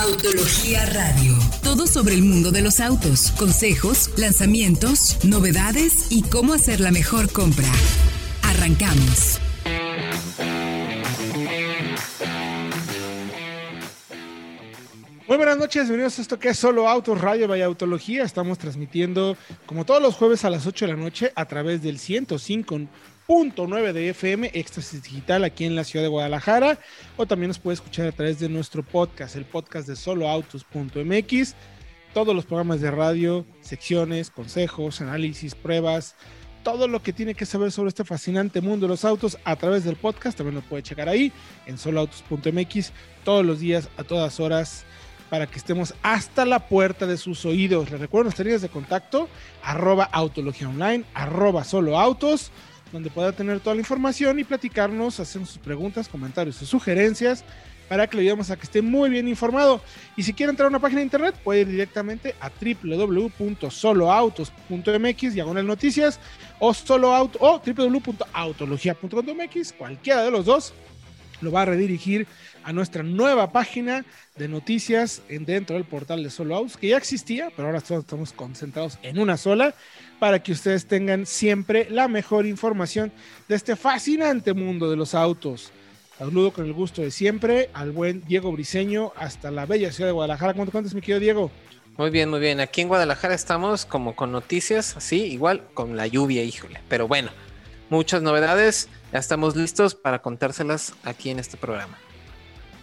Autología Radio. Todo sobre el mundo de los autos, consejos, lanzamientos, novedades y cómo hacer la mejor compra. Arrancamos. Muy buenas noches, bienvenidos a esto que es Solo Autos Radio Vaya Autología. Estamos transmitiendo como todos los jueves a las 8 de la noche a través del 105.9 de FM Éxtasis Digital aquí en la ciudad de Guadalajara o también nos puede escuchar a través de nuestro podcast, el podcast de soloautos.mx. Todos los programas de radio, secciones, consejos, análisis, pruebas, todo lo que tiene que saber sobre este fascinante mundo de los autos a través del podcast. También lo puede checar ahí en soloautos.mx todos los días, a todas horas para que estemos hasta la puerta de sus oídos. Les recuerdo nuestras líneas de contacto, arroba autología online, arroba solo autos, donde pueda tener toda la información y platicarnos, hacernos sus preguntas, comentarios, sus sugerencias, para que le ayudemos a que esté muy bien informado. Y si quiere entrar a una página de internet, puede ir directamente a www.soloautos.mx, diagonal noticias, o solo auto, o cualquiera de los dos lo va a redirigir a nuestra nueva página de noticias en, dentro del portal de Solo Autos, que ya existía, pero ahora estamos concentrados en una sola, para que ustedes tengan siempre la mejor información de este fascinante mundo de los autos. Saludo con el gusto de siempre al buen Diego Briseño hasta la bella ciudad de Guadalajara. ¿Cuánto cuánto mi querido Diego? Muy bien, muy bien. Aquí en Guadalajara estamos como con noticias, así, igual con la lluvia, híjole. Pero bueno, muchas novedades. Ya estamos listos para contárselas aquí en este programa.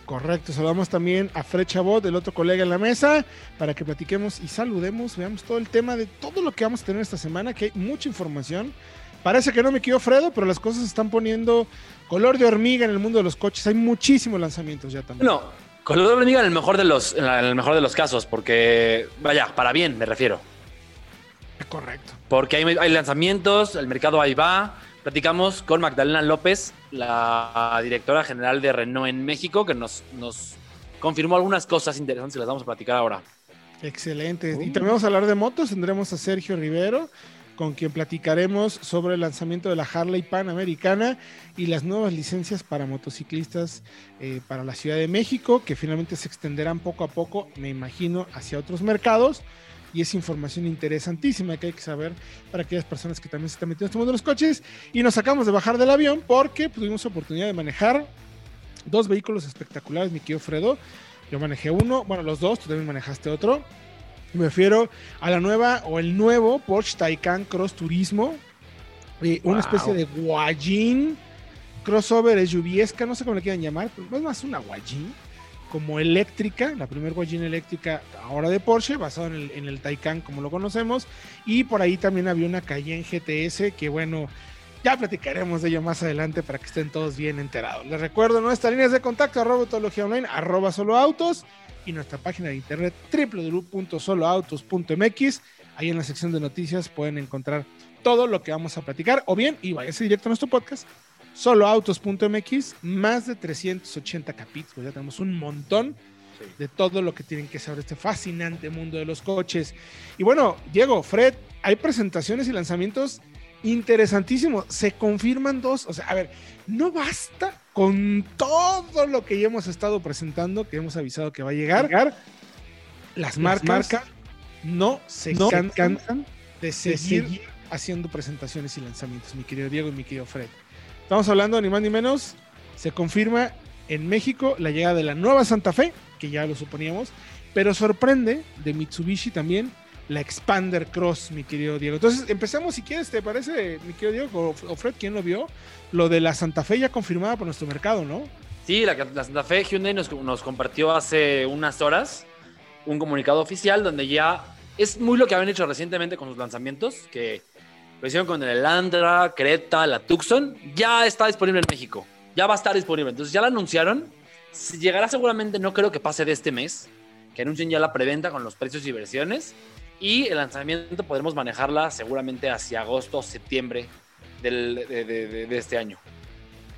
Correcto, saludamos también a Fred Chabot, el otro colega en la mesa, para que platiquemos y saludemos, veamos todo el tema de todo lo que vamos a tener esta semana, que hay mucha información. Parece que no me quedó Fredo, pero las cosas se están poniendo color de hormiga en el mundo de los coches. Hay muchísimos lanzamientos ya también. No, color de hormiga en el mejor de los, en el mejor de los casos, porque, vaya, para bien me refiero. Correcto. Porque hay, hay lanzamientos, el mercado ahí va, Platicamos con Magdalena López, la directora general de Renault en México, que nos, nos confirmó algunas cosas interesantes y las vamos a platicar ahora. Excelente. Y también vamos a hablar de motos. Tendremos a Sergio Rivero, con quien platicaremos sobre el lanzamiento de la Harley Panamericana y las nuevas licencias para motociclistas eh, para la Ciudad de México, que finalmente se extenderán poco a poco, me imagino, hacia otros mercados y es información interesantísima que hay que saber para aquellas personas que también se están metiendo en este mundo de los coches. Y nos sacamos de bajar del avión porque tuvimos oportunidad de manejar dos vehículos espectaculares, mi querido Fredo. Yo manejé uno, bueno, los dos, tú también manejaste otro. Me refiero a la nueva o el nuevo Porsche Taycan Cross Turismo, eh, una especie de guayín crossover lluviesca, no sé cómo le quieran llamar, pero es más una guayín como eléctrica, la primer Guayín eléctrica ahora de Porsche, basado en el, en Taycan como lo conocemos, y por ahí también había una Cayenne GTS que bueno, ya platicaremos de ello más adelante para que estén todos bien enterados. Les recuerdo nuestras líneas de contacto, arroba online, arroba soloautos, y nuestra página de internet www.soloautos.mx. Ahí en la sección de noticias pueden encontrar todo lo que vamos a platicar, o bien, y váyase directo a nuestro podcast, soloautos.mx, más de 380 capítulos, ya tenemos un montón de todo lo que tienen que saber este fascinante mundo de los coches. Y bueno, Diego, Fred, hay presentaciones y lanzamientos interesantísimos. Se confirman dos, o sea, a ver, no basta con todo lo que ya hemos estado presentando, que hemos avisado que va a llegar. Las, marcas, no se cansan de seguir haciendo presentaciones y lanzamientos, mi querido Diego y mi querido Fred. Estamos hablando ni más ni menos. Se confirma en México la llegada de la nueva Santa Fe, que ya lo suponíamos, pero sorprende de Mitsubishi también la Expander Cross, mi querido Diego. Entonces, empezamos si quieres, ¿te parece, mi querido Diego o Fred, quién lo vio? Lo de la Santa Fe ya confirmada por nuestro mercado, ¿no? Sí, la, Santa Fe Hyundai nos, nos compartió hace unas horas un comunicado oficial donde ya es muy lo que habían hecho recientemente con sus lanzamientos, que lo hicieron con el Elandra, Creta, la Tucson. Ya está disponible en México. Ya va a estar disponible. Entonces ya la anunciaron. Llegará seguramente, no creo que pase de este mes. Que anuncien ya la preventa con los precios y versiones. Y el lanzamiento podremos manejarla seguramente hacia agosto, septiembre de, este año.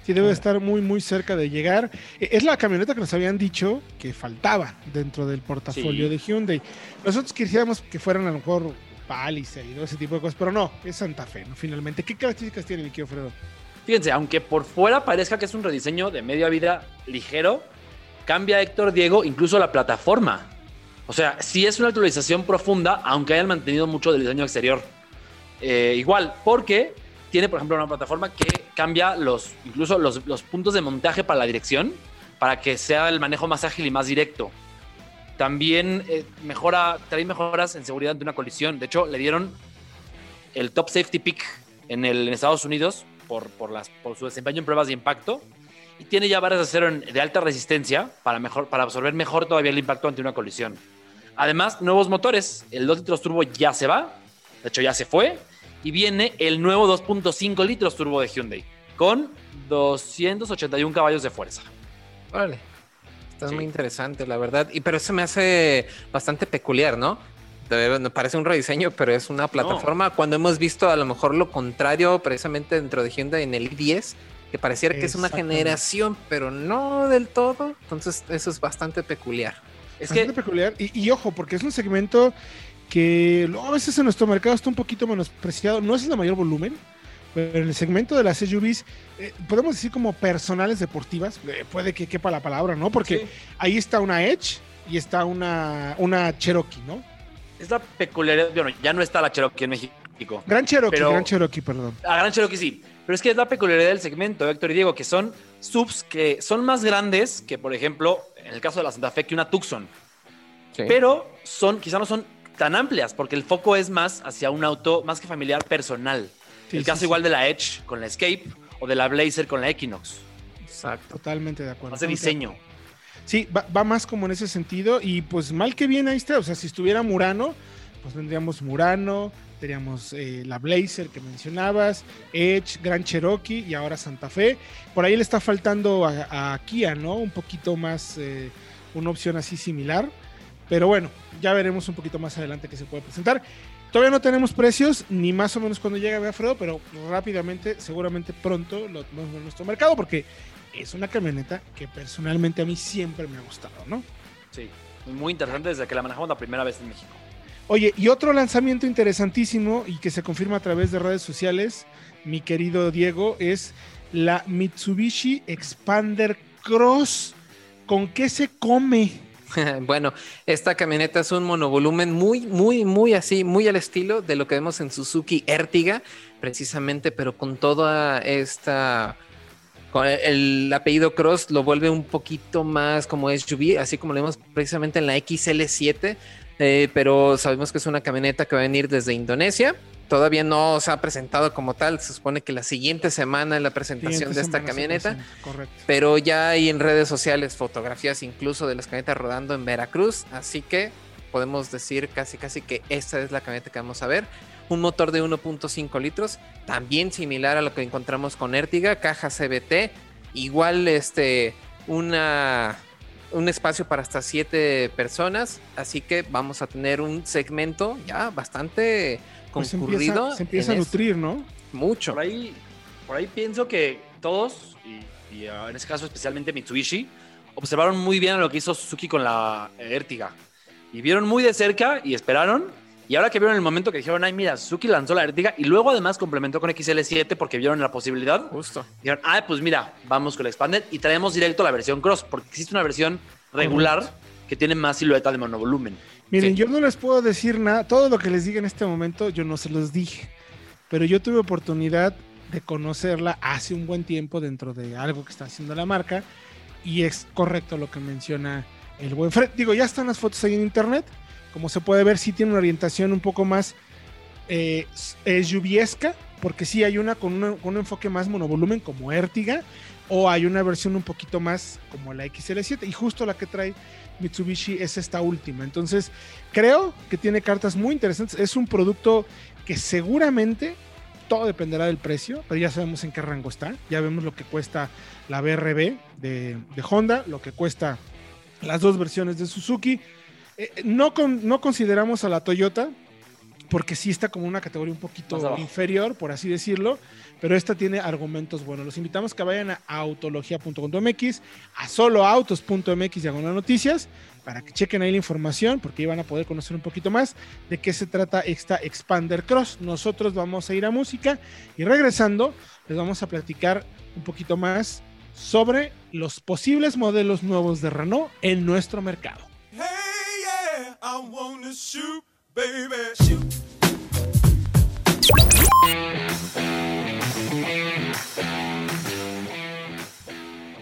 Sí, debe estar muy, muy cerca de llegar. E, es la camioneta que nos habían dicho que faltaba dentro del portafolio de Hyundai. Nosotros quisiéramos que fueran a lo mejor Palisade y todo ese tipo de cosas, pero no, es Santa Fe, ¿no? Finalmente, ¿qué características tiene mi querido Fredo? Fíjense, aunque por fuera parezca que es un rediseño de media vida ligero, cambia Héctor Diego incluso la plataforma. O sea, sí es una actualización profunda, aunque hayan mantenido mucho del diseño exterior. Eh, igual, porque tiene, por ejemplo, una plataforma que cambia los, incluso los, los puntos de montaje para la dirección, para que sea el manejo más ágil y más directo. También eh, mejora, trae mejoras en seguridad de una colisión. De hecho, le dieron el top safety pick en, el, Estados Unidos por, su desempeño en pruebas de impacto. Y tiene ya barras de acero de alta resistencia para, para absorber mejor todavía el impacto ante una colisión. Además, nuevos motores. El 2 litros turbo ya se va. De hecho, ya se fue. Y viene el nuevo 2.5 litros turbo de Hyundai. Con 281 caballos de fuerza. Órale. Está Sí. muy interesante, la verdad. Y pero eso me hace bastante peculiar, ¿no? De- Me parece un rediseño, pero es una plataforma. Cuando hemos visto a lo mejor lo contrario, precisamente dentro de Hyundai en el i10, que pareciera que es una generación, pero no del todo. Entonces, eso es bastante peculiar. Es Bastante que peculiar. Y, y ojo, porque es un segmento que a veces en nuestro mercado está un poquito menospreciado. No es el de mayor volumen, pero en el segmento de las SUVs, eh, podemos decir como personales deportivas, eh, puede que quepa la palabra, ¿no? Porque Sí. ahí está una Edge y está una, una Cherokee, ¿no? es la peculiaridad. Bueno, ya no está la Cherokee en México. Gran Cherokee, Pero- Gran Cherokee, perdón. La Gran Cherokee sí. Pero es que es la peculiaridad del segmento, Héctor y Diego, que son subs que son más grandes que, por ejemplo, en el caso de la Santa Fe, que una Tucson. Pero son, quizá no son tan amplias, porque el foco es más hacia un auto más que familiar personal. Sí, el caso sí. igual de la Edge con la Escape o de la Blazer con la Equinox. Exacto. Totalmente de acuerdo. Más de diseño. Sí, va, va más como en ese sentido. Y pues mal que bien ahí está. O sea, si estuviera Murano, pues tendríamos Murano, tendríamos eh, la Blazer que mencionabas, Edge, Gran Cherokee y ahora Santa Fe. Por ahí le está faltando a, a Kia, ¿no? Un poquito más, eh, una opción así similar. Pero bueno, ya veremos un poquito más adelante que se puede presentar. Todavía no tenemos precios, ni más o menos cuando llegue Alfredo, pero rápidamente, seguramente pronto lo tenemos en nuestro mercado, porque es una camioneta que personalmente a mí siempre me ha gustado, ¿no? Sí. Muy interesante desde que la manejamos la primera vez en México. Oye, y otro lanzamiento interesantísimo y que se confirma a través de redes sociales, mi querido Diego, es la Mitsubishi Expander Cross. ¿Con qué se come? bueno, esta camioneta es un monovolumen muy, muy, muy así, muy al estilo de lo que vemos en Suzuki Ertiga, precisamente, pero con toda esta. Con el, el apellido Cross lo vuelve un poquito más como SUV, así como lo vemos precisamente en la XL7, eh, pero sabemos que es una camioneta que va a venir desde Indonesia. Todavía no se ha presentado como tal, se supone que la siguiente semana es la presentación de esta se camioneta Correcto. pero ya hay en redes sociales fotografías incluso de las camionetas rodando en Veracruz, así que podemos decir casi casi que esta es la camioneta que vamos a ver. Un motor de 1.5 litros, también similar a lo que encontramos con Ertiga, caja CBT, igual este una un espacio para hasta 7 personas, así que vamos a tener un segmento ya bastante Pues se concurrido. empieza, se empieza a en nutrir, ¿no? es- mucho. Por ahí, por ahí pienso que todos, y, y, ah, en este caso especialmente Mitsubishi, observaron muy bien lo que hizo Suzuki con la Ertiga. Y vieron muy de cerca y esperaron. Y ahora que vieron el momento que dijeron, ay, mira, Suzuki lanzó la Ertiga y luego además complementó con XL7 porque vieron la posibilidad. Justo. Dijeron, ah, pues mira, vamos con la Expander y traemos directo la versión Cross porque existe una versión regular que tiene más silueta de monovolumen. Miren, Sí. yo no les puedo decir nada. Todo lo que les diga en este momento, yo no se los dije. Pero yo tuve oportunidad de conocerla hace un buen tiempo dentro de algo que está haciendo la marca. Y es correcto lo que menciona el buen Fred. Digo, ya están las fotos ahí en internet. Como se puede ver, sí tiene una orientación un poco más eh, SUVesca, porque sí hay una con, una- un enfoque más monovolumen como Ertiga, o hay una versión un poquito más como la XL7, y justo la que trae Mitsubishi es esta última. Entonces, creo que tiene cartas muy interesantes. Es un producto que seguramente todo dependerá del precio, pero ya sabemos en qué rango está. Ya vemos lo que cuesta la BRB de Honda, lo que cuesta las dos versiones de Suzuki. Eh, no, con- no consideramos a la Toyota, porque sí está como una categoría un poquito inferior, por así decirlo, pero esta tiene argumentos buenos. Los invitamos que vayan a autología.com.mx, a soloautos.mx diagonal noticias, para que chequen ahí la información, porque ahí van a poder conocer un poquito más de qué se trata esta Expander Cross. Nosotros vamos a ir a música y regresando les vamos a platicar un poquito más sobre los posibles modelos nuevos de Renault en nuestro mercado.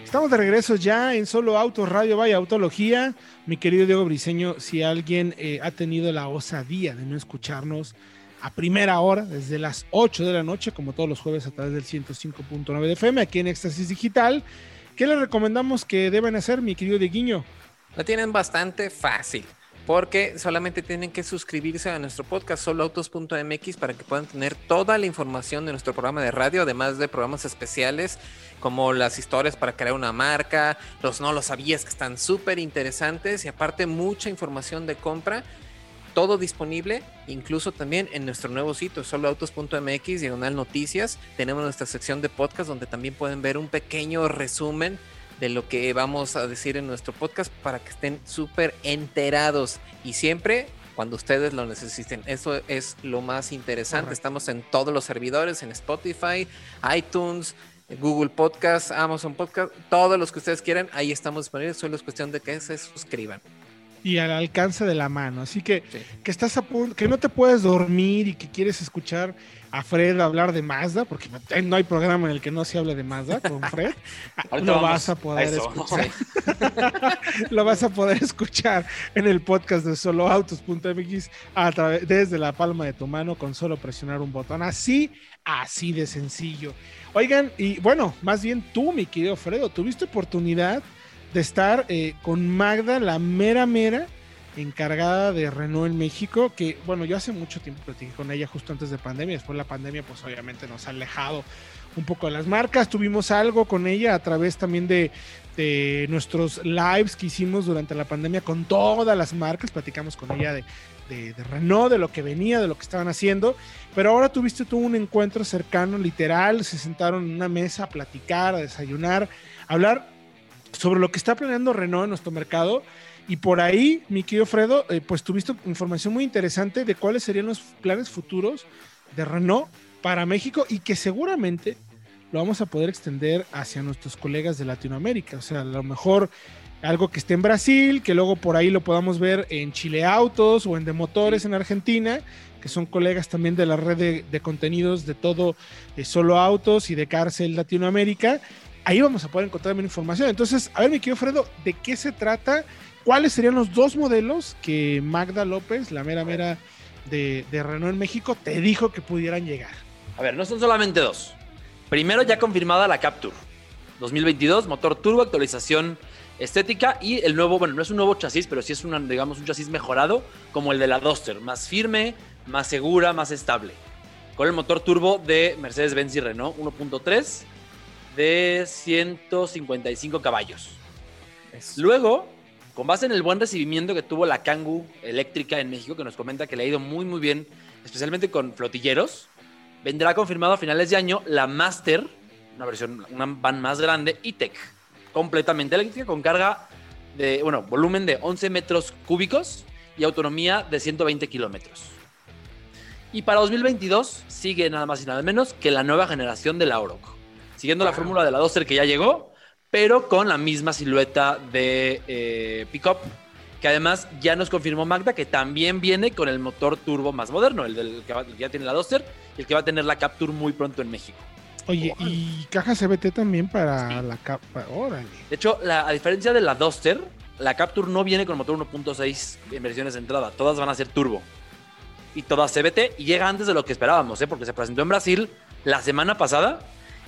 Estamos de regreso ya en Solo Autos Radio Vaya Autología. Mi querido Diego Briseño, si alguien eh, ha tenido la osadía de no escucharnos a primera hora, desde las 8 de la noche, como todos los jueves a través del 105.9 de FM, aquí en Éxtasis Digital, ¿qué le recomendamos que deben hacer, mi querido Dieguiño? Lo tienen bastante fácil porque solamente tienen que suscribirse a nuestro podcast soloautos.mx para que puedan tener toda la información de nuestro programa de radio, además de programas especiales como las historias para crear una marca, los no lo sabías que están súper interesantes y aparte mucha información de compra. Todo disponible, incluso también en nuestro nuevo sitio, soloautos.mx, diagonal noticias. Tenemos nuestra sección de podcast donde también pueden ver un pequeño resumen de lo que vamos a decir en nuestro podcast para que estén súper enterados y siempre cuando ustedes lo necesiten. Eso es lo más interesante. Estamos en todos los servidores, en Spotify, iTunes, Google Podcast, Amazon Podcast, todos los que ustedes quieran, ahí estamos disponibles. Solo es cuestión de que se suscriban y al alcance de la mano. Así que que estás a punto, que no te puedes dormir y que quieres escuchar a Fred hablar de Mazda, porque no hay programa en el que no se hable de Mazda con Fred. lo vas a poder escuchar. lo vas a poder escuchar en el podcast de soloautos.mx a través desde la palma de tu mano con solo presionar un botón. Así, así de sencillo. Oigan, y bueno, más bien tú, mi querido Fredo, tuviste oportunidad de estar eh, con Magda, la mera mera encargada de Renault en México, que bueno, yo hace mucho tiempo platiqué con ella justo antes de pandemia, después la pandemia pues obviamente nos ha alejado un poco de las marcas, tuvimos algo con ella a través también de, nuestros lives que hicimos durante la pandemia con todas las marcas, platicamos con ella de, de, de, Renault, de lo que venía, de lo que estaban haciendo, pero ahora tuviste tú un encuentro cercano, literal, se sentaron en una mesa a platicar, a desayunar, a hablar sobre lo que está planeando Renault en nuestro mercado. Y por ahí, mi querido Fredo, eh, pues tuviste información muy interesante de cuáles serían los planes futuros de Renault para México y que seguramente lo vamos a poder extender hacia nuestros colegas de Latinoamérica. O sea, a lo mejor algo que esté en Brasil, que luego por ahí lo podamos ver en Chile Autos o en De Motores en Argentina, que son colegas también de la red de, contenidos de todo, Solo Autos y de Cárcel Latinoamérica ahí vamos a poder encontrar también información. Entonces, a ver, mi querido Fredo, ¿de qué se trata? ¿Cuáles serían los dos modelos que Magda López, la mera mera de, Renault en México, te dijo que pudieran llegar? A ver, no son solamente dos. Primero ya confirmada la Capture 2022, motor turbo, actualización estética y el nuevo, bueno, no es un nuevo chasis, pero sí es una, digamos, un chasis mejorado como el de la Duster, más firme, más segura, más estable. Con el motor turbo de Mercedes-Benz y Renault 1.3 de 155 caballos. Luego, con base en el buen recibimiento que tuvo la Kangoo eléctrica en México, que nos comenta que le ha ido muy, muy bien, especialmente con flotilleros, vendrá confirmado a finales de año la Master, una versión, una van más grande, E-Tech, completamente eléctrica, con carga de, bueno, volumen de 11 metros cúbicos y autonomía de 120 kilómetros. Y para 2022 sigue nada más y nada menos que la nueva generación de la Oroco siguiendo la fórmula de la Duster que ya llegó, pero con la misma silueta de eh, pickup, que además ya nos confirmó Magda que también viene con el motor turbo más moderno, el, del, que, ya tiene la Duster y el que va a tener la Capture muy pronto en México. Oye, y caja CBT también para la Capture. De hecho, a diferencia de la Duster, la Capture no viene con motor 1.6 en versiones de entrada, todas van a ser turbo. Y todas CBT y llega antes de lo que esperábamos, ¿eh? porque se presentó en Brasil la semana pasada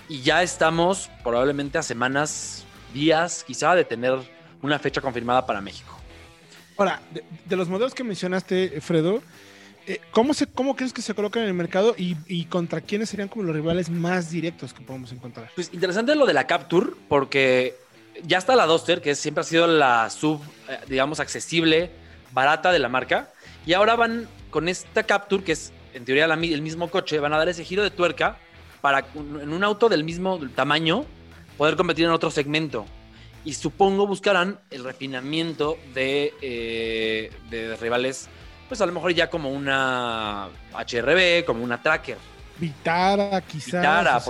y ya estamos probablemente a semanas, días quizá de tener una fecha confirmada para México. Ahora, de, los modelos que mencionaste, Fredo, eh, ¿cómo, se, ¿cómo crees que se colocan en el mercado y, contra quiénes serían como los rivales más directos que podemos encontrar? Pues interesante lo de la Capture, porque ya está la Duster, que siempre ha sido la sub, eh, digamos, accesible, barata de la marca, y ahora van con esta Capture, que es en teoría el mismo coche, van a dar ese giro de tuerca para en un auto del mismo tamaño poder competir en otro segmento. Y supongo buscarán el refinamiento de, eh, de rivales, pues a lo mejor ya como una HRB, como una Tracker. Vitara, quizás. Vitara.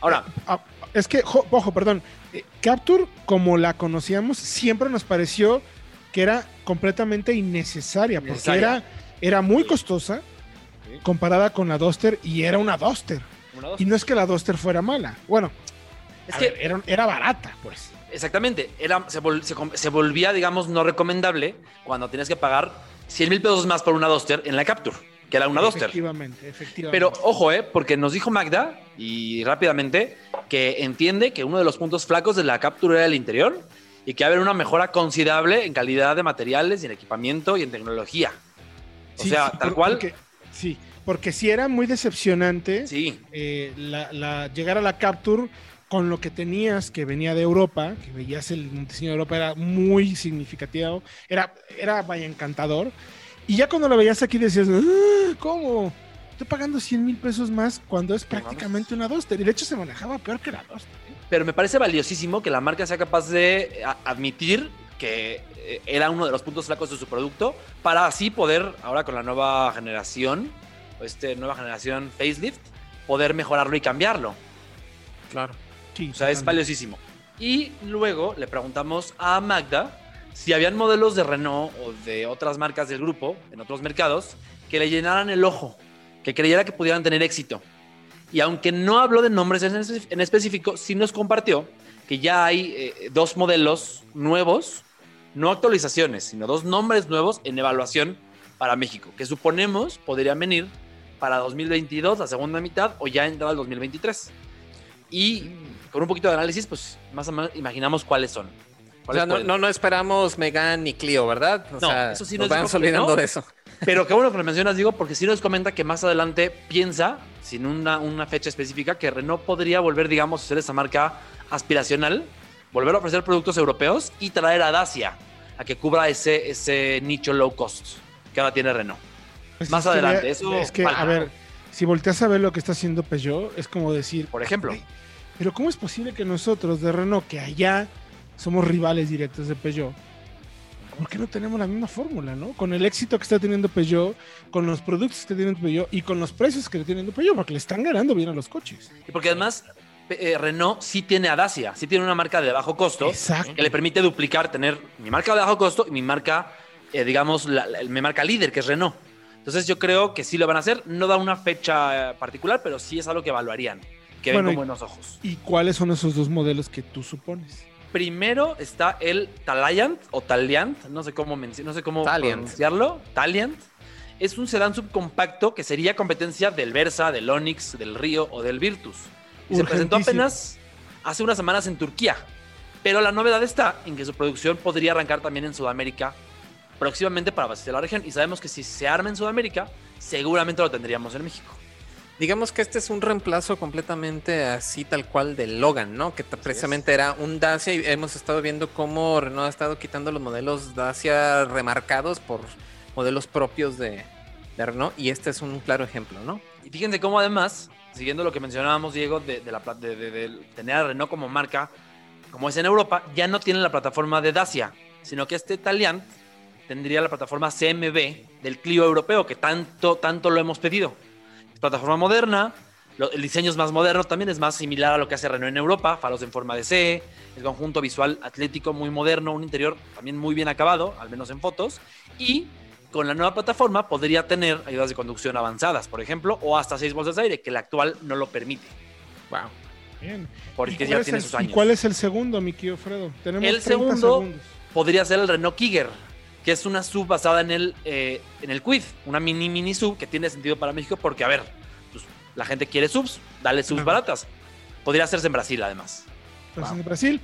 ahora, eh, Es que, jo- ojo, perdón, eh, Capture, como la conocíamos, siempre nos pareció que era completamente innecesaria, porque Innecesaria. era, era muy costosa comparada con la Duster y era una Duster. Y no es que la Duster fuera mala, bueno, Es que ver, era, era barata, pues. Exactamente. Era, se, vol- se com- se volvía, digamos, no recomendable cuando tenías que pagar 100 mil pesos más por una Duster en la Capture, que era una Duster. Efectivamente, efectivamente. Pero ojo, eh, porque nos dijo Magda, y rápidamente, que entiende que uno de los puntos flacos de la Capture era el interior y que va a haber una mejora considerable en calidad de materiales y en equipamiento y en tecnología. O Sí, sea, sí, tal cual. porque- sí, porque sí era muy decepcionante Sí, eh, la, la- llegar a la Capture con lo que tenías que venía de Europa, que veías el diseño de Europa, era muy significativo, era, era vaya encantador. Y ya cuando lo veías aquí decías, "Ah, ¿cómo? Estoy pagando 100 mil pesos más cuando es prácticamente una Duster. Y de hecho se manejaba peor que la Duster. ¿eh? pero me parece valiosísimo que la marca sea capaz de a- admitir que eh, era uno de los puntos flacos de su producto para así poder, ahora con la nueva generación, este nueva generación facelift, poder mejorarlo y cambiarlo. Claro. Sí, O sea, es valiosísimo. Y luego le preguntamos a Magda si habían modelos de Renault o de otras marcas del grupo en otros mercados que le llenaran el ojo, que creyera que pudieran tener éxito. Y aunque no habló de nombres en específico, sí nos compartió que ya hay eh, dos modelos nuevos, no actualizaciones, sino dos nombres nuevos en evaluación para México, que suponemos podrían venir para 2022, la segunda mitad, o ya entrar al 2023. Y con un poquito de análisis, pues más o menos imaginamos cuáles son. O ¿Cuáles sea, no, no, no esperamos Megan ni Clio, ¿verdad? O No, sea, eso sí nos nos vamos olvidando no. de eso. Pero qué bueno que lo mencionas, digo, porque sí nos comenta que más adelante piensa, sin una, una fecha específica, que Renault podría volver, digamos, a ser esa marca aspiracional, volver a ofrecer productos europeos y traer a Dacia a que cubra ese, ese nicho low cost que ahora tiene Renault. Pues más es adelante, eso Es que, a ver, si volteas a ver lo que está haciendo Peugeot, es como decir, Por ejemplo, Pero ¿cómo es posible que nosotros de Renault, que allá somos rivales directos de Peugeot, ¿por qué no tenemos la misma fórmula, no? Con el éxito que está teniendo Peugeot, con los productos que está teniendo Peugeot y con los precios que está teniendo Peugeot, porque le están ganando bien a los coches. y porque además eh, Renault sí tiene a Dacia, sí tiene una marca de bajo costo Exacto. que le permite duplicar, tener mi marca de bajo costo y mi marca, eh, digamos, la- la- mi marca líder, que es Renault. Entonces yo creo que sí lo van a hacer. No da una fecha eh, particular, pero sí es algo que evaluarían, que Bueno, ven con buenos ojos. ¿Y cuáles son esos dos modelos que tú supones? Primero está el Taliant o Taliant, no sé cómo, no sé cómo Taliant. pronunciarlo. Taliant. Es un sedán subcompacto que sería competencia del Versa, del Onix, del Río o del Virtus. Y se presentó apenas hace unas semanas en Turquía. Pero la novedad está en que su producción podría arrancar también en Sudamérica próximamente para abastecer la región. Y sabemos que si se arma en Sudamérica, seguramente lo tendríamos en México. Digamos que este es un reemplazo completamente así tal cual del Logan, ¿no? Que t- precisamente era un Dacia y hemos estado viendo cómo Renault ha estado quitando los modelos Dacia remarcados por modelos propios de, de Renault y este es un claro ejemplo, ¿no? Y fíjense cómo además, siguiendo lo que mencionábamos, Diego, de, de la, de, de- de tener a Renault como marca, como es en Europa, ya no tiene la plataforma de Dacia, sino que este Taliant tendría la plataforma CMB del Clio europeo, que tanto, tanto lo hemos pedido. Es plataforma moderna, lo- el diseño es más moderno, también es más similar a lo que hace Renault en Europa, faros en forma de C, el conjunto visual atlético muy moderno, un interior también muy bien acabado, al menos en fotos, y con la nueva plataforma podría tener ayudas de conducción avanzadas, por ejemplo, o hasta seis bolsas de aire, que la actual no lo permite, Wow. Bien. porque ¿Y ya tiene el- sus ¿Y años. cuál es el segundo, mi querido Fredo? Tenemos El 30 segundo- segundos. Podría ser el Renault Kiger, que es una sub basada en el, eh, en el Quid, una mini mini sub que tiene sentido para México porque, a ver, pues, la gente quiere subs, dale subs baratas. Podría hacerse en Brasil, además. Entonces, Wow. en Brasil.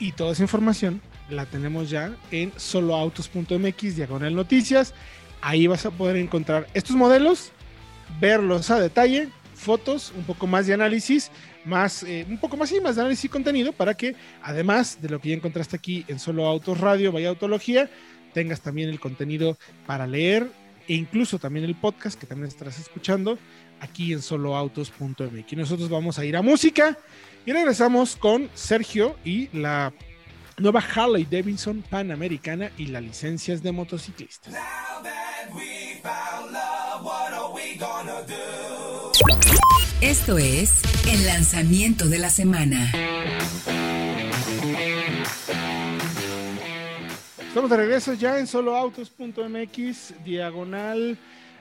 Y toda esa información la tenemos ya en soloautos.mx, diagonal noticias. Ahí vas a poder encontrar estos modelos, verlos a detalle, fotos, un poco más de análisis, más, eh, un poco más y más de análisis y contenido para que, además de lo que ya encontraste aquí en Solo Autos Radio, Vaya Autología, tengas también el contenido para leer e incluso también el podcast que también estarás escuchando aquí en soloautos.mx. Nosotros vamos a ir a música y regresamos con Sergio y la nueva Harley Davidson Panamericana y las licencias de motociclistas. Esto es el lanzamiento de la semana. Estamos de regreso ya en soloautos.mx, diagonal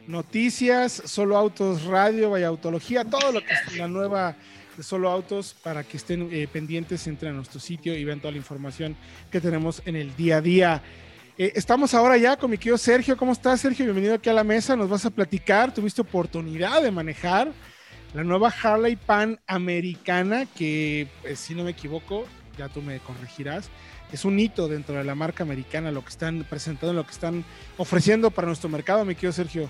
noticias, solo autos radio, vaya autología, todo lo que es la nueva de solo autos para que estén eh, pendientes, entren a nuestro sitio y vean toda la información que tenemos en el día a día. Eh, estamos ahora ya con mi querido Sergio. ¿Cómo estás, Sergio? Bienvenido aquí a la mesa. Nos vas a platicar. Tuviste oportunidad de manejar la nueva Harley Pan americana, que pues, si no me equivoco, ya tú me corregirás, es un hito dentro de la marca americana, lo que están presentando, lo que están ofreciendo para nuestro mercado, mi querido Sergio.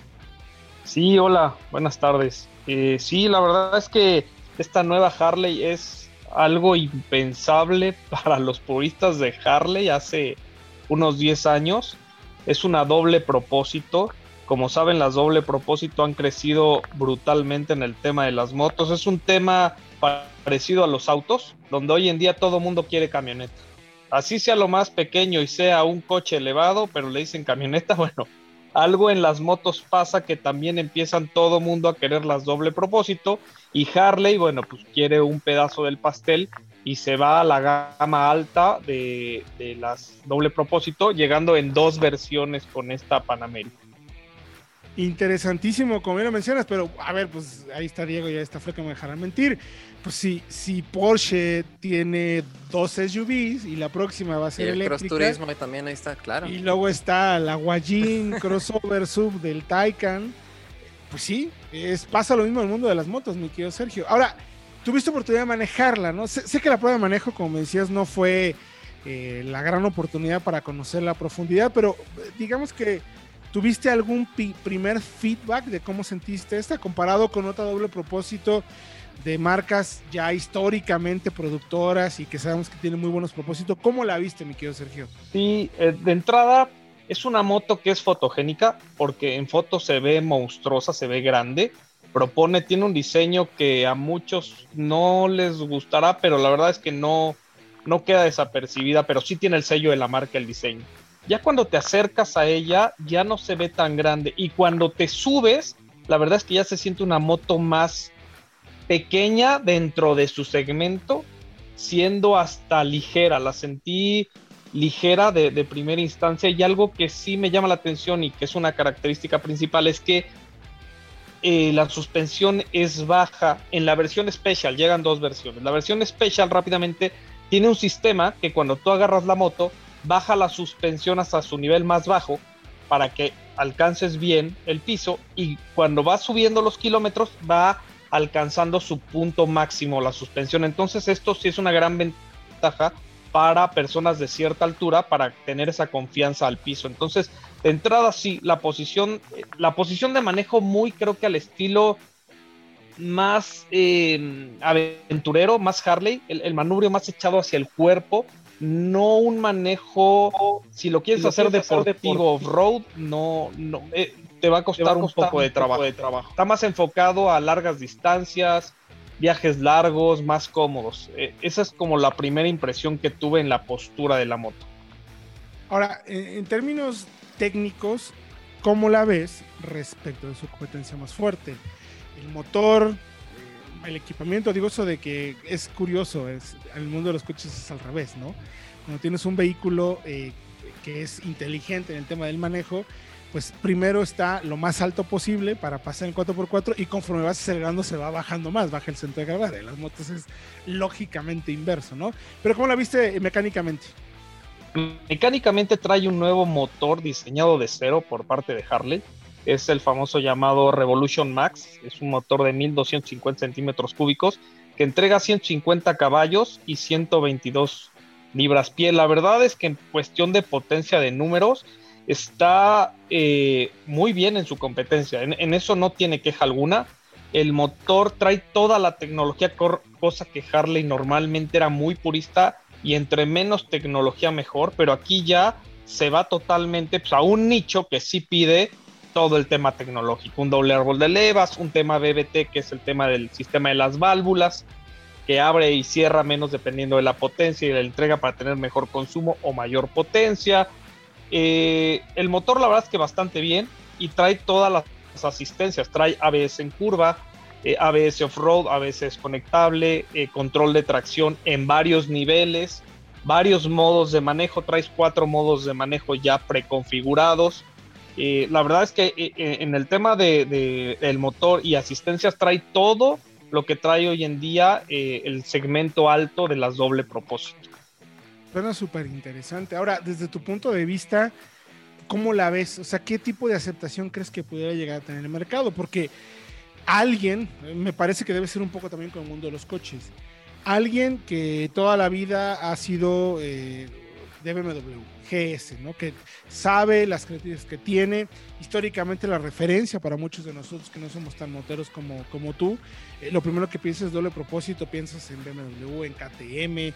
Sí, hola, buenas tardes. Eh, sí, la verdad es que esta nueva Harley es algo impensable para los puristas de Harley hace unos 10 años. Es una doble propósito. Como saben, las doble propósito han crecido brutalmente en el tema de las motos. Es un tema parecido a los autos, donde hoy en día todo mundo quiere camioneta así sea lo más pequeño y sea un coche elevado, pero le dicen camioneta, bueno, algo en las motos pasa que también empiezan todo mundo a querer las doble propósito y Harley, bueno, pues quiere un pedazo del pastel y se va a la gama alta de, las doble propósito, llegando en dos versiones con esta Panamérica. Interesantísimo, como bien lo mencionas, pero a ver, pues ahí está Diego y ahí está Fleca, me dejarán mentir. Pues si, si Porsche tiene dos SUVs y la próxima va a ser y el eléctrica. Cross Turismo también ahí está, claro. Y luego está la Guayin crossover sub del Taycan. Pues sí, es, pasa lo mismo en el mundo de las motos, mi querido Sergio. Ahora, tuviste oportunidad de manejarla, ¿no? Sé, sé que la prueba de manejo, como me decías, no fue eh, la gran oportunidad para conocer la profundidad, pero eh, digamos que ¿Tuviste algún primer feedback de cómo sentiste esta comparado con otra doble propósito de marcas ya históricamente productoras y que sabemos que tienen muy buenos propósitos? ¿Cómo la viste, mi querido Sergio? Sí, eh, de entrada es una moto que es fotogénica porque en foto se ve monstruosa, se ve grande. Propone, tiene un diseño que a muchos no les gustará, pero la verdad es que no, no queda desapercibida, pero sí tiene el sello de la marca el diseño ya cuando te acercas a ella ya no se ve tan grande y cuando te subes, la verdad es que ya se siente una moto más pequeña dentro de su segmento, siendo hasta ligera, la sentí ligera de, primera instancia. Y algo que sí me llama la atención y que es una característica principal es que eh, la suspensión es baja en la versión special, llegan dos versiones. La versión special rápidamente tiene un sistema que cuando tú agarras la moto baja la suspensión hasta su nivel más bajo para que alcances bien el piso y cuando va subiendo los kilómetros va alcanzando su punto máximo la suspensión. Entonces esto sí es una gran ventaja para personas de cierta altura para tener esa confianza al piso. Entonces, de entrada sí, la posición, la posición de manejo muy creo que al estilo más eh, aventurero, más Harley, el, el manubrio más echado hacia el cuerpo, no un manejo, si lo quieres hacer deportivo off-road, no, no eh, te va a costar, un, poco de, trabajo. Está más enfocado a largas distancias, viajes largos, más cómodos. Eh, esa es como la primera impresión que tuve en la postura de la moto. Ahora, en términos técnicos, ¿cómo la ves respecto de su competencia más fuerte? El motor, eh, el equipamiento, digo eso de que es curioso, es, en el mundo de los coches es al revés, ¿no? cuando tienes un vehículo eh, que es inteligente en el tema del manejo, pues primero está lo más alto posible para pasar en 4x4 y conforme vas acelerando se va bajando más, baja el centro de gravedad. En las motos es lógicamente inverso, ¿no? Pero ¿cómo la viste mecánicamente? Mecánicamente trae un nuevo motor diseñado de cero por parte de Harley. Es el famoso llamado Revolution Max. Es un motor de 1250 centímetros cúbicos que entrega 150 caballos y 122 libras pie. La verdad es que en cuestión de potencia de números está eh, muy bien en su competencia. En, eso no tiene queja alguna. El motor trae toda la tecnología, cosa que Harley normalmente era muy purista y entre menos tecnología mejor, pero aquí ya se va totalmente pues, a un nicho que sí pide todo el tema tecnológico, un doble árbol de levas, un tema BBT que es el tema del sistema de las válvulas, que abre y cierra menos dependiendo de la potencia y la entrega para tener mejor consumo o mayor potencia. Eh, el motor la verdad es que bastante bien y trae todas las asistencias, trae ABS en curva, eh, ABS off-road, ABS desconectable, eh, control de tracción en varios niveles, varios modos de manejo, traes cuatro modos de manejo ya preconfigurados. Eh, la verdad es que en el tema de, del motor y asistencias trae todo lo que trae hoy en día el segmento alto de las doble propósito. Suena súper interesante. Ahora, desde tu punto de vista, ¿cómo la ves? O sea, ¿qué tipo de aceptación crees que pudiera llegar a tener el mercado? Porque alguien, me parece que debe ser un poco también con el mundo de los coches, alguien que toda la vida ha sido eh, de BMW, GS, ¿no? que sabe las características que tiene, históricamente la referencia para muchos de nosotros que no somos tan moteros como, como tú, eh, lo primero que piensas doble propósito, piensas en BMW, en KTM,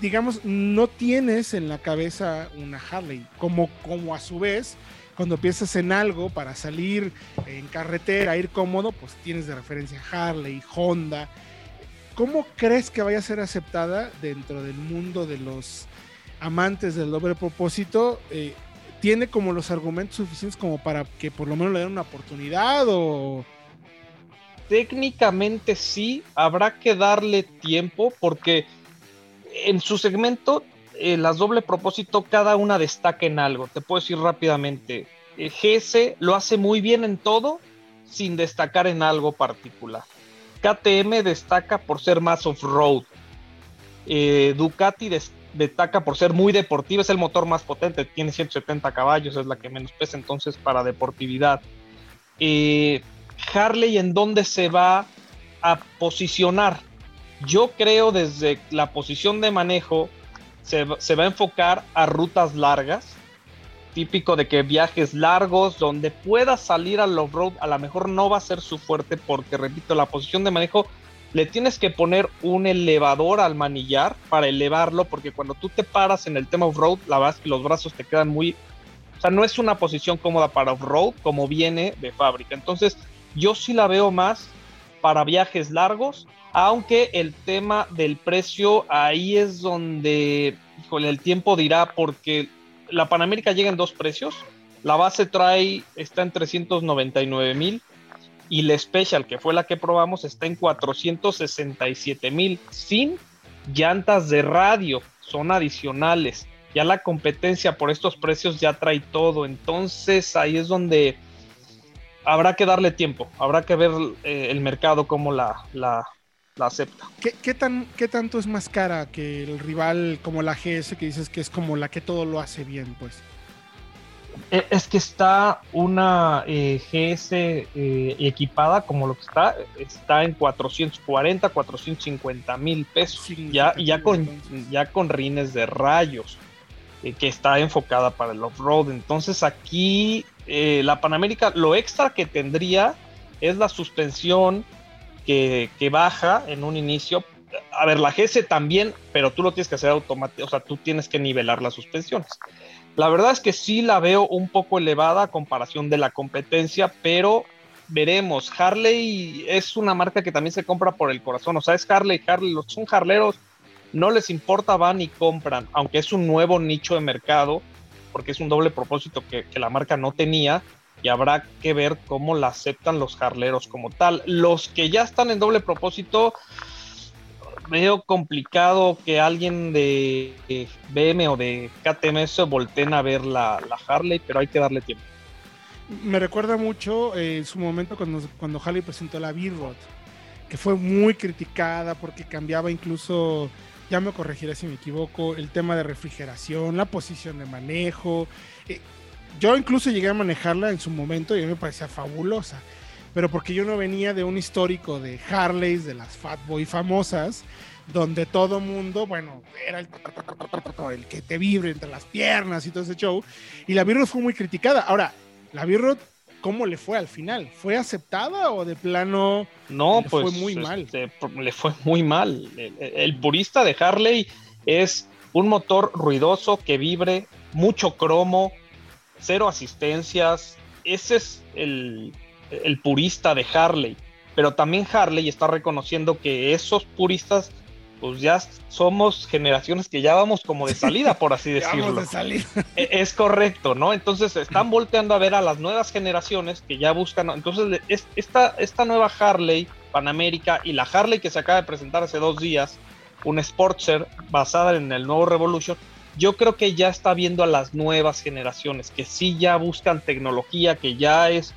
digamos, no tienes en la cabeza una Harley, como, como a su vez, cuando piensas en algo para salir en carretera, ir cómodo, pues tienes de referencia Harley, Honda. ¿Cómo crees que vaya a ser aceptada dentro del mundo de los amantes del doble propósito? Eh, ¿Tiene como los argumentos suficientes como para que por lo menos le den una oportunidad o...? Técnicamente sí, habrá que darle tiempo porque en su segmento, eh, las doble propósito, cada una destaca en algo. Te puedo decir rápidamente, eh, GS lo hace muy bien en todo sin destacar en algo particular. KTM destaca por ser más off-road. Eh, Ducati destaca por ser muy deportiva, es el motor más potente, tiene 170 caballos, es la que menos pesa entonces para deportividad. Harley en dónde se va a posicionar yo creo desde la posición de manejo se, va a enfocar a rutas largas, típico de que viajes largos donde puedas salir al off-road, a lo mejor no va a ser su fuerte porque, repito, la posición de manejo le tienes que poner un elevador al manillar para elevarlo porque cuando tú te paras en el tema off-road, la verdad es que los brazos te quedan muy... O sea, no es una posición cómoda para off-road como viene de fábrica. Entonces, yo sí la veo más para viajes largos aunque el tema del precio ahí es donde, híjole, el tiempo dirá, porque la Panamérica llega en dos precios. La base trae, está en 399 mil y la Special, que fue la que probamos, está en 467 mil, sin llantas de radio, son adicionales. Ya la competencia por estos precios ya trae todo, entonces ahí es donde habrá que darle tiempo, habrá que ver eh, el mercado cómo la, la, la acepta. ¿Qué, tan, ¿Qué tanto es más cara que el rival como la GS que dices que es como la que todo lo hace bien, pues? E, es que está una eh, GS eh, equipada como lo que está, está en 440, 450 mil pesos. ya, ya, con, ya con rines de rayos, eh, que está enfocada para el off-road. Entonces aquí la Panamérica, lo extra que tendría es la suspensión que, baja en un inicio. A ver, la GS también, pero tú lo tienes que hacer automático, o sea, tú tienes que nivelar las suspensiones. La verdad es que sí la veo un poco elevada a comparación de la competencia, pero veremos. Harley es una marca que también se compra por el corazón, o sea, es Harley, Harley, los son harleros, no les importa, van y compran, aunque es un nuevo nicho de mercado, porque es un doble propósito que, la marca no tenía, y habrá que ver cómo la aceptan los jarleros como tal. Los que ya están en doble propósito, veo complicado que alguien de BM o de KTM volteen a ver la, Harley, pero hay que darle tiempo. Me recuerda mucho eh, su momento cuando, cuando Harley presentó la B-Rod, que fue muy criticada porque cambiaba incluso, ya me corregiré si me equivoco, el tema de refrigeración, la posición de manejo. Eh, yo incluso llegué a manejarla en su momento y a mí me parecía fabulosa. Pero porque yo no venía de un histórico de Harleys, de las Fatboy famosas, donde todo mundo, bueno, era el, que te vibre entre las piernas y todo ese show. Y la Birrod fue muy criticada. Ahora, la Birrod, ¿cómo le fue al final? ¿Fue aceptada o de plano no, le pues, fue muy mal? Este, le fue muy mal. el purista de Harley es un motor ruidoso que vibre, mucho cromo, cero asistencias. Ese es el, purista de Harley. Pero también Harley está reconociendo que esos puristas, pues ya somos generaciones que ya vamos como de salida, por así decirlo. de e, Es correcto, ¿no? Entonces están volteando a ver a las nuevas generaciones que ya buscan. Entonces, esta, esta nueva Harley Panamérica y la Harley que se acaba de presentar hace dos días, un Sportster basada en el nuevo Revolution, yo creo que ya está viendo a las nuevas generaciones, que sí ya buscan tecnología, que ya es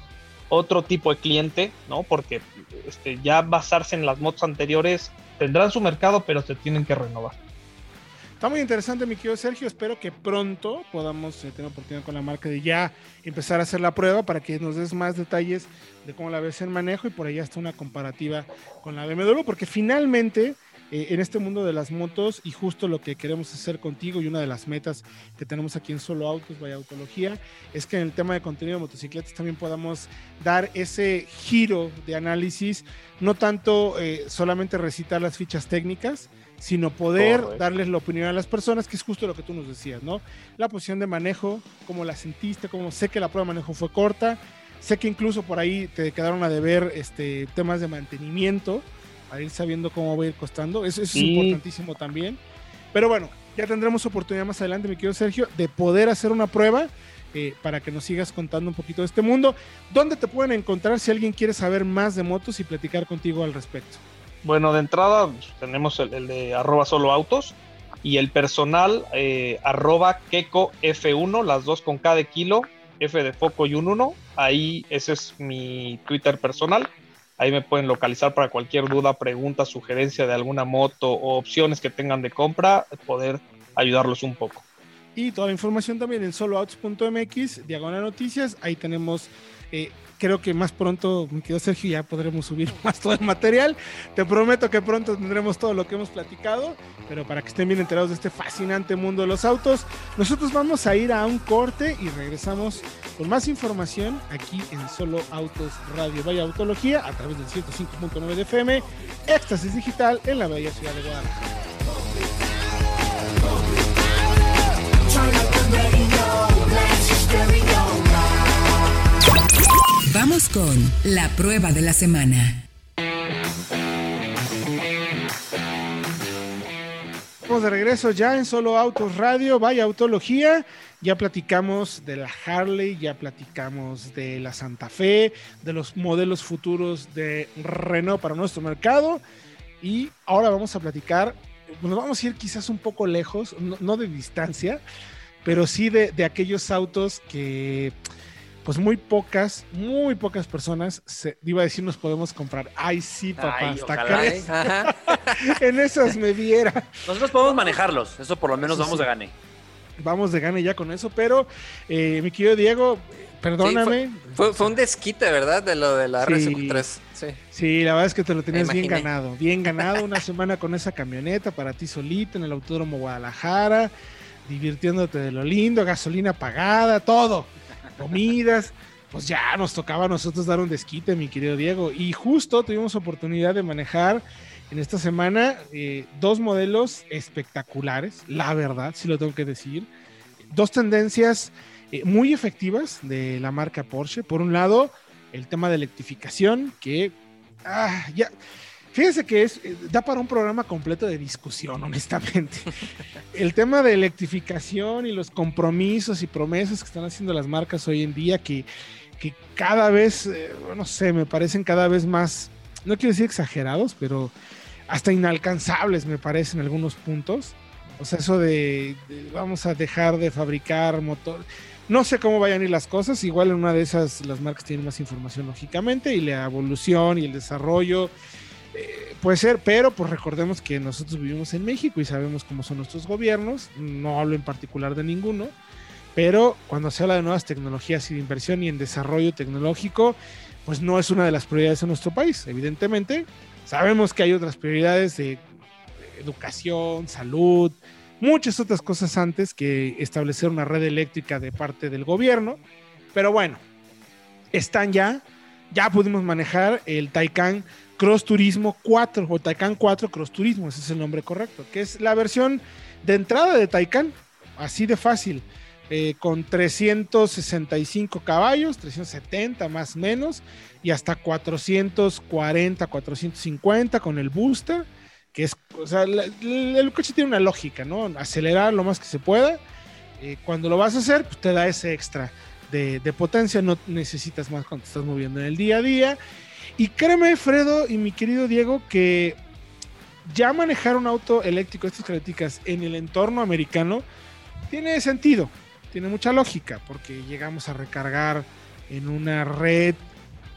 otro tipo de cliente, ¿no? Porque este, ya basarse en las motos anteriores tendrán su mercado, pero se tienen que renovar. Está muy interesante, mi querido Sergio. Espero que pronto podamos eh, tener oportunidad con la marca de ya empezar a hacer la prueba para que nos des más detalles de cómo la ves en manejo y por ahí hasta una comparativa con la BMW, porque finalmente eh, en este mundo de las motos y justo lo que queremos hacer contigo y una de las metas que tenemos aquí en Solo Autos, Vaya Autología, es que en el tema de contenido de motocicletas también podamos dar ese giro de análisis, no tanto eh, solamente recitar las fichas técnicas, sino poder darles la opinión a las personas, que es justo lo que tú nos decías, ¿no? La posición de manejo, cómo la sentiste, cómo sé que la prueba de manejo fue corta, sé que incluso por ahí te quedaron a deber este, temas de mantenimiento, a ir sabiendo cómo va a ir costando. Eso, es importantísimo también. Pero bueno, ya tendremos oportunidad más adelante, mi querido Sergio, de poder hacer una prueba eh, para que nos sigas contando un poquito de este mundo. ¿Dónde te pueden encontrar si alguien quiere saber más de motos y platicar contigo al respecto? Bueno, de entrada pues, tenemos el, de arroba solo autos y el personal eh, arroba keko F1, las dos con cada kilo, F de foco y un 1. Ahí ese es mi Twitter personal. Ahí me pueden localizar para cualquier duda, pregunta, sugerencia de alguna moto o opciones que tengan de compra, poder ayudarlos un poco. Y toda la información también en soloouts.mx, diagonal noticias. Ahí tenemos eh, creo que más pronto, mi querido Sergio, ya podremos subir más todo el material. Te prometo que pronto tendremos todo lo que hemos platicado, pero para que estén bien enterados de este fascinante mundo de los autos, nosotros vamos a ir a un corte y regresamos con más información aquí en Solo Autos Radio Vaya Autología a través del 105.9 de FM, Éxtasis Digital en la bella ciudad de Guadalajara. Vamos con la prueba de la semana. Vamos de regreso ya en Solo Autos Radio, vaya autología. Ya platicamos de la Harley, ya platicamos de la Santa Fe, de los modelos futuros de Renault para nuestro mercado. Y ahora vamos a platicar, nos vamos a ir quizás un poco lejos, no, de distancia, pero sí de, de aquellos autos que pues muy pocas, muy pocas personas, se, iba a decir, nos podemos comprar. Ay, sí, papá, hasta acá. ¿eh? en esas me viera. Nosotros podemos manejarlos, eso por lo menos vamos de gane. Vamos de gane ya con eso, pero eh, mi querido Diego, perdóname. fue, un desquite, ¿verdad? De lo de la sí, 3 Sí. sí, la verdad es que te lo tenías bien ganado. Bien ganado una semana con esa camioneta para ti solito en el Autódromo Guadalajara, divirtiéndote de lo lindo, gasolina pagada, todo comidas, pues ya nos tocaba a nosotros dar un desquite, mi querido Diego. Y justo tuvimos oportunidad de manejar en esta semana eh, dos modelos espectaculares, la verdad, si lo tengo que decir. Dos tendencias eh, muy efectivas de la marca Porsche. Por un lado, el tema de electrificación, que ah, ya Fíjense que es, eh, da para un programa completo de discusión, honestamente. El tema de electrificación y los compromisos y promesas que están haciendo las marcas hoy en día, que, que cada vez, eh, no sé, me parecen cada vez más, no quiero decir exagerados, pero hasta inalcanzables me parecen algunos puntos. O sea, eso de, de vamos a dejar de fabricar motor. No sé cómo vayan a ir las cosas. Igual en una de esas las marcas tienen más información, lógicamente, y la evolución y el desarrollo eh, puede ser, pero pues recordemos que nosotros vivimos en México y sabemos cómo son nuestros gobiernos, no hablo en particular de ninguno, pero cuando se habla de nuevas tecnologías y de inversión y en desarrollo tecnológico, pues no es una de las prioridades en nuestro país, evidentemente. Sabemos que hay otras prioridades de educación, salud, muchas otras cosas antes que establecer una red eléctrica de parte del gobierno, pero bueno, están ya, ya pudimos manejar el Taycan Cross Turismo 4 o Taycan 4 Cross Turismo, ese es el nombre correcto, que es la versión de entrada de Taycan, así de fácil, eh, con 365 caballos, 370 más menos, y hasta 440, 450 con el booster, que es, o sea, el, coche tiene una lógica, ¿no? Acelerar lo más que se pueda. Eh, cuando lo vas a hacer, pues te da ese extra de, de potencia, no necesitas más cuando te estás moviendo en el día a día y créeme, Fredo y mi querido Diego, que ya manejar un auto eléctrico, estas características, en el entorno americano, tiene sentido, tiene mucha lógica, porque llegamos a recargar en una red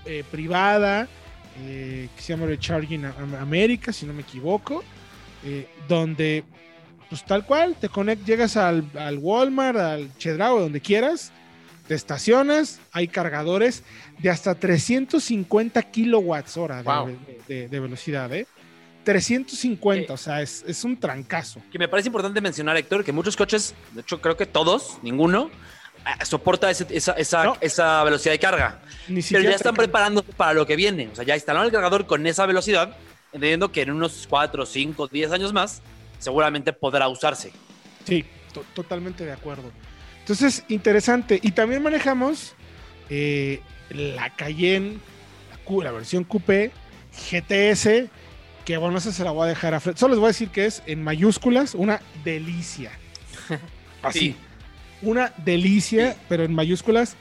eh, privada eh, que se llama Recharging America, si no me equivoco, eh, donde pues tal cual, te conect, llegas al, al Walmart, al Chedraui, donde quieras, te estacionas, hay cargadores de hasta 350 kilowatts hora Wow. de, de- de velocidad, ¿eh? 350, Eh, o sea, es, es un trancazo. Que me parece importante mencionar, Héctor, que muchos coches, de hecho creo que todos, ninguno, eh, soporta ese- esa, esa- No. esa velocidad de carga. Ni Pero ya están preparándose para lo que viene. O sea, ya instalaron el cargador con esa velocidad, entendiendo que en unos 4, 5, 10 años más, seguramente podrá usarse. Sí, to- totalmente de acuerdo. Entonces, interesante. Y también manejamos eh, la Cayenne, la, Q- la versión Coupé, GTS, que bueno, esa se la voy a dejar a Fred. Solo les voy a decir que es en mayúsculas una delicia. Así. Sí. Una delicia, pero en mayúsculas.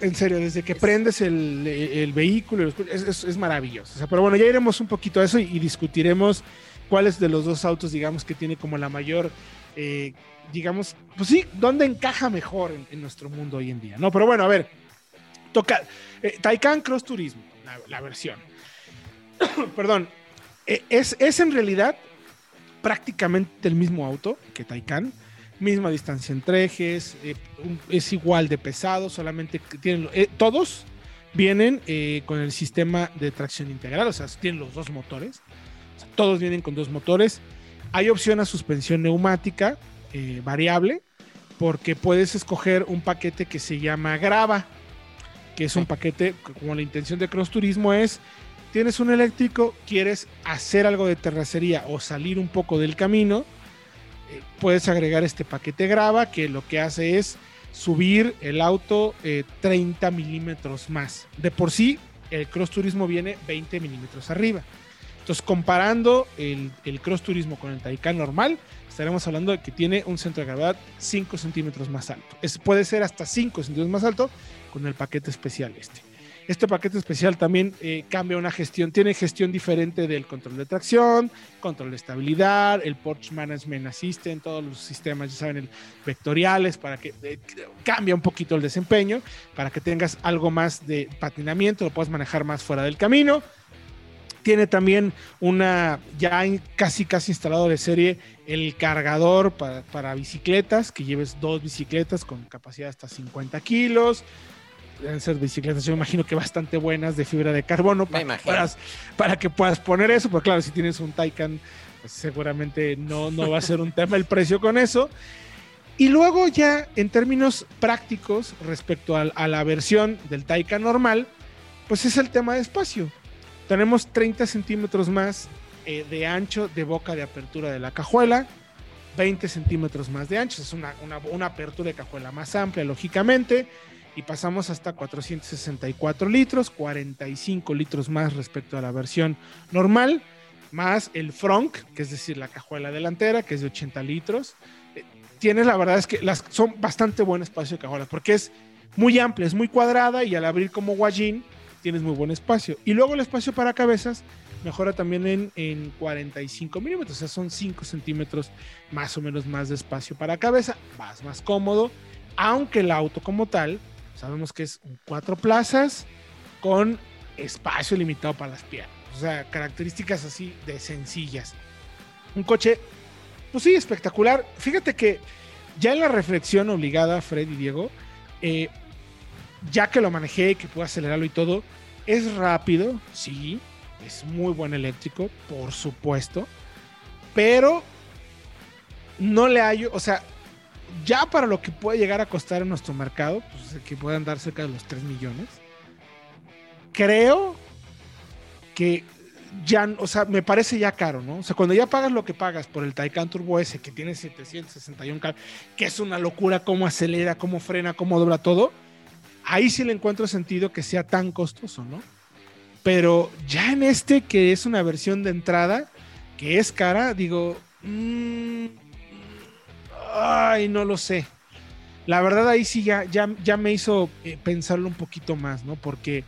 En serio, desde que prendes el, el vehículo, es, es- es maravilloso. O sea, pero bueno, ya iremos un poquito a eso y, y discutiremos cuáles de los dos autos, digamos, que tiene como la mayor, eh, digamos, pues sí, dónde encaja mejor en, nuestro mundo hoy en día, ¿no? Pero bueno, a ver, toca, eh, Taycan Cross Turismo, la, versión. Perdón, eh, es, es en realidad prácticamente el mismo auto que Taycan, misma distancia entre ejes, eh, es igual de pesado, solamente tienen, eh, todos vienen con el sistema de tracción integral, o sea, tienen los dos motores, todos vienen con dos motores. Hay opción a suspensión neumática eh, variable, porque puedes escoger un paquete que se llama Grava, que es un paquete, que como la intención de Cross Turismo es, tienes un eléctrico, quieres hacer algo de terracería o salir un poco del camino, eh, puedes agregar este paquete Grava que lo que hace es subir el auto eh, 30 milímetros más. De por sí, el Cross Turismo viene 20 milímetros arriba. Entonces, comparando el, Cross Turismo con el Taycan normal, estaremos hablando de que tiene un centro de gravedad 5 centímetros más alto. Puede ser hasta 5 centímetros más alto con el paquete especial este. Este paquete especial también eh, cambia una gestión, tiene gestión diferente del control de tracción, control de estabilidad, el Porsche Management Assistant, todos los sistemas, ya saben, el vectoriales, para que eh, cambia un poquito el desempeño, para que tengas algo más de patinamiento, lo puedas manejar más fuera del camino. Tiene también una, ya casi casi instalado de serie, el cargador para, para bicicletas, que lleves dos bicicletas con capacidad hasta 50 kilos. Deben ser bicicletas, yo me imagino que bastante buenas de fibra de carbono para, que imagino. puedas, para que puedas poner eso, pero claro, si tienes un Taycan, pues seguramente no, no va a ser un tema el precio con eso. Y luego ya en términos prácticos respecto al- a, la versión del Taycan normal, pues es el tema de espacio. Tenemos 30 centímetros más eh, de ancho de boca de apertura de la cajuela, 20 centímetros más de ancho, es una, una- una apertura de cajuela más amplia, lógicamente, y pasamos hasta 464 litros, 45 litros más respecto a la versión normal, más el front, que es decir, la cajuela delantera, que es de 80 litros. Eh, Tienes, la verdad es que las, son bastante buen espacio de cajuelas, porque es muy amplia, es muy cuadrada y al abrir como guayín tienes muy buen espacio. Y luego el espacio para cabezas mejora también en, en 45 milímetros, o sea, son 5 centímetros más o menos más de espacio para cabeza, vas más cómodo, aunque el auto como tal, sabemos que es cuatro plazas con espacio limitado para las piernas, o sea, características así de sencillas. Un coche, pues sí, espectacular. Fíjate que ya en la reflexión obligada, Fred y Diego, eh, ya que lo manejé, que puedo acelerarlo y todo, es rápido, sí, es muy buen eléctrico, por supuesto, pero no le hallo, o sea, ya para lo que puede llegar a costar en nuestro mercado, pues que puedan dar cerca de los 3 millones, creo que ya, o sea, me parece ya caro, ¿no? O sea, cuando ya pagas lo que pagas por el Taycan Turbo S, que tiene 761 caballos, que es una locura cómo acelera, cómo frena, cómo dobla todo, ahí sí le encuentro sentido que sea tan costoso, ¿no? Pero ya en este, que es una versión de entrada, que es cara, digo, mm, ay, no lo sé. La verdad ahí sí ya, ya, ya me hizo eh, pensarlo un poquito más, ¿no? Porque,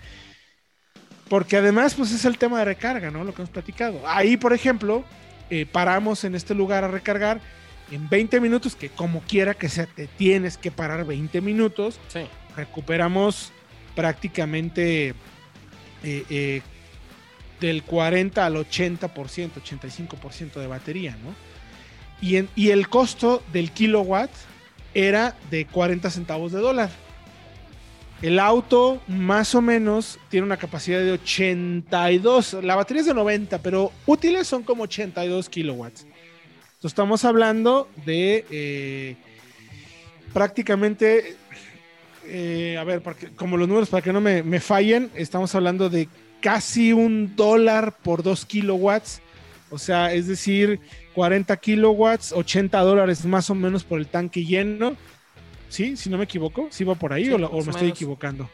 porque además, pues es el tema de recarga, ¿no? Lo que hemos platicado. Ahí, por ejemplo, eh, paramos en este lugar a recargar en 20 minutos, que como quiera que sea, te tienes que parar 20 minutos, Sí. Recuperamos prácticamente eh, eh, del 40 al 80%, 85% de batería, ¿no? Y, el costo del kilowatt era de 40 centavos de dólar. El auto más o menos tiene una capacidad de 82, la batería es de 90, pero útiles son como 82 kilowatts. Entonces estamos hablando de eh, prácticamente, eh, a ver, para que- como los números para que no me, me fallen, estamos hablando de casi un dólar por 2 kilowatts. O sea, es decir, 40 kilowatts, 80 dólares más o menos por el tanque lleno. ¿Sí? Si no me equivoco, ¿sí va por ahí Sí, o, me estoy equivocando?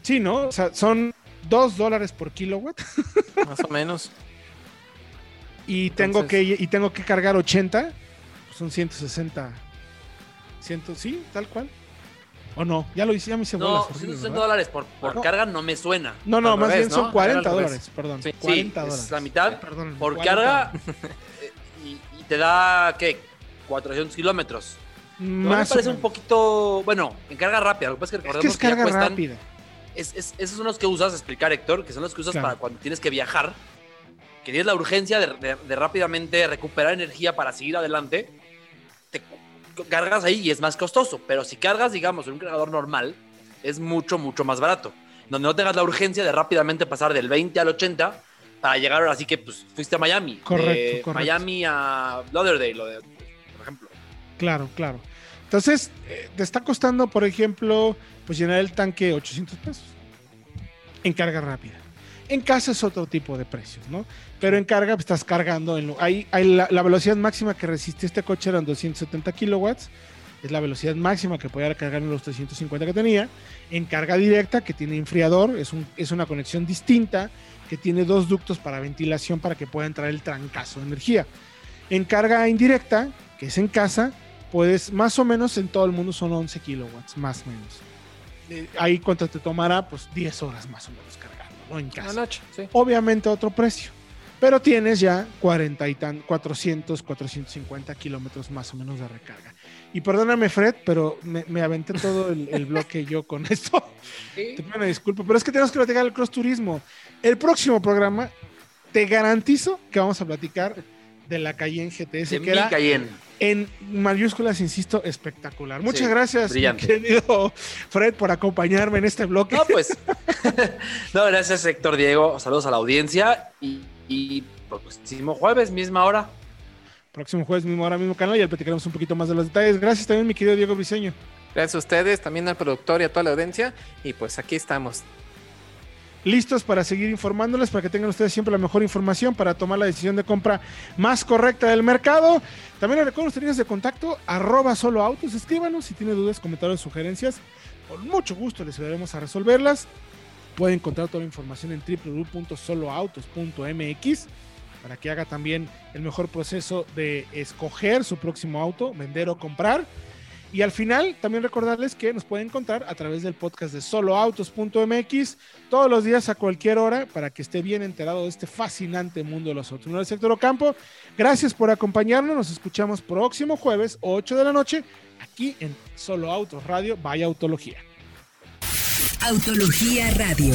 Sí, ¿no? O sea, son 2 dólares por kilowatt Más o menos. y tengo, Entonces- que, y tengo que cargar 80, pues son 160. 100, ¿Sí? Tal cual. ¿O no? Ya lo hice, ya me hice bolas, No, horrible, 160 ¿verdad? dólares por, por No. carga no me suena. No, no, Al más revés, bien son ¿no? 40 Era al revés. dólares, perdón. Sí. 40 Sí, es dólares. la mitad Perdón, por 40 carga dólares. y, y te da, ¿qué? 400 kilómetros. Me Más o parece un poquito, bueno, en carga rápida. Lo que pasa es que Es recordemos que es que, ya carga cuestan- rápida. es- es- esos son los que usas, explicar Héctor, que son los que usas Claro. para cuando tienes que viajar, que tienes la urgencia de, de- de rápidamente recuperar energía para seguir adelante, te cargas ahí y es más costoso. Pero si cargas, digamos, en un cargador normal, es mucho, mucho más barato. Donde no tengas la urgencia de rápidamente pasar del 20 al 80 para llegar ahora sí que pues, fuiste a Miami. Correcto, de correcto. Miami a Lauderdale, lo de- por ejemplo. Claro, claro. Entonces, eh, te está costando, por ejemplo, pues llenar el tanque 800 pesos. En carga rápida. En casa es otro tipo de precios, ¿no? Pero en carga pues, estás cargando. En hay la, velocidad máxima que resiste este coche eran 270 kilowatts. Es la velocidad máxima que podía cargar en los 350 que tenía. En carga directa, que tiene enfriador, es una conexión distinta, que tiene dos ductos para ventilación para que pueda entrar el trancazo de energía. En carga indirecta, que es en casa, puedes más o menos en todo el mundo son 11 kilowatts, más o menos. Eh, ahí cuánto te tomará, pues 10 horas más o menos ¿no? En Una casa. noche, sí. Obviamente otro precio. Pero tienes ya 40 y tan, 400, 450 kilómetros más o menos de recarga. Y perdóname, Fred, pero me, me aventé todo el, el bloque yo con esto. Te pido una disculpa, pero es que tenemos que platicar del cross turismo. El próximo programa, te garantizo que vamos a platicar de la Cayenne GTS, De que mi era Cayenne. En mayúsculas, insisto, espectacular. Muchas Sí, gracias, querido Fred, por acompañarme en este bloque. No, pues. no, gracias, Héctor Diego. Saludos a la audiencia. Y, y próximo jueves, misma hora. Próximo jueves, mismo hora, mismo canal, y ya platicaremos un poquito más de los detalles. Gracias también, mi querido Diego Briseño. Gracias a ustedes, también al productor y a toda la audiencia. Y pues aquí estamos. Listos para seguir informándoles, para que tengan ustedes siempre la mejor información para tomar la decisión de compra más correcta del mercado. También les recuerdo nuestras líneas de contacto, arroba solo autos, escríbanos si tienen dudas, comentarios, sugerencias. Con mucho gusto les ayudaremos a resolverlas. Pueden encontrar toda la información en www.soloautos.mx para que haga también el mejor proceso de escoger su próximo auto, vender o comprar. Y al final, también recordarles que nos pueden encontrar a través del podcast de soloautos.mx todos los días a cualquier hora para que esté bien enterado de este fascinante mundo de los autos. No sector Ocampo, gracias por acompañarnos. Nos escuchamos próximo jueves, 8 de la noche, aquí en Solo Autos Radio, Vaya Autología. Autología Radio.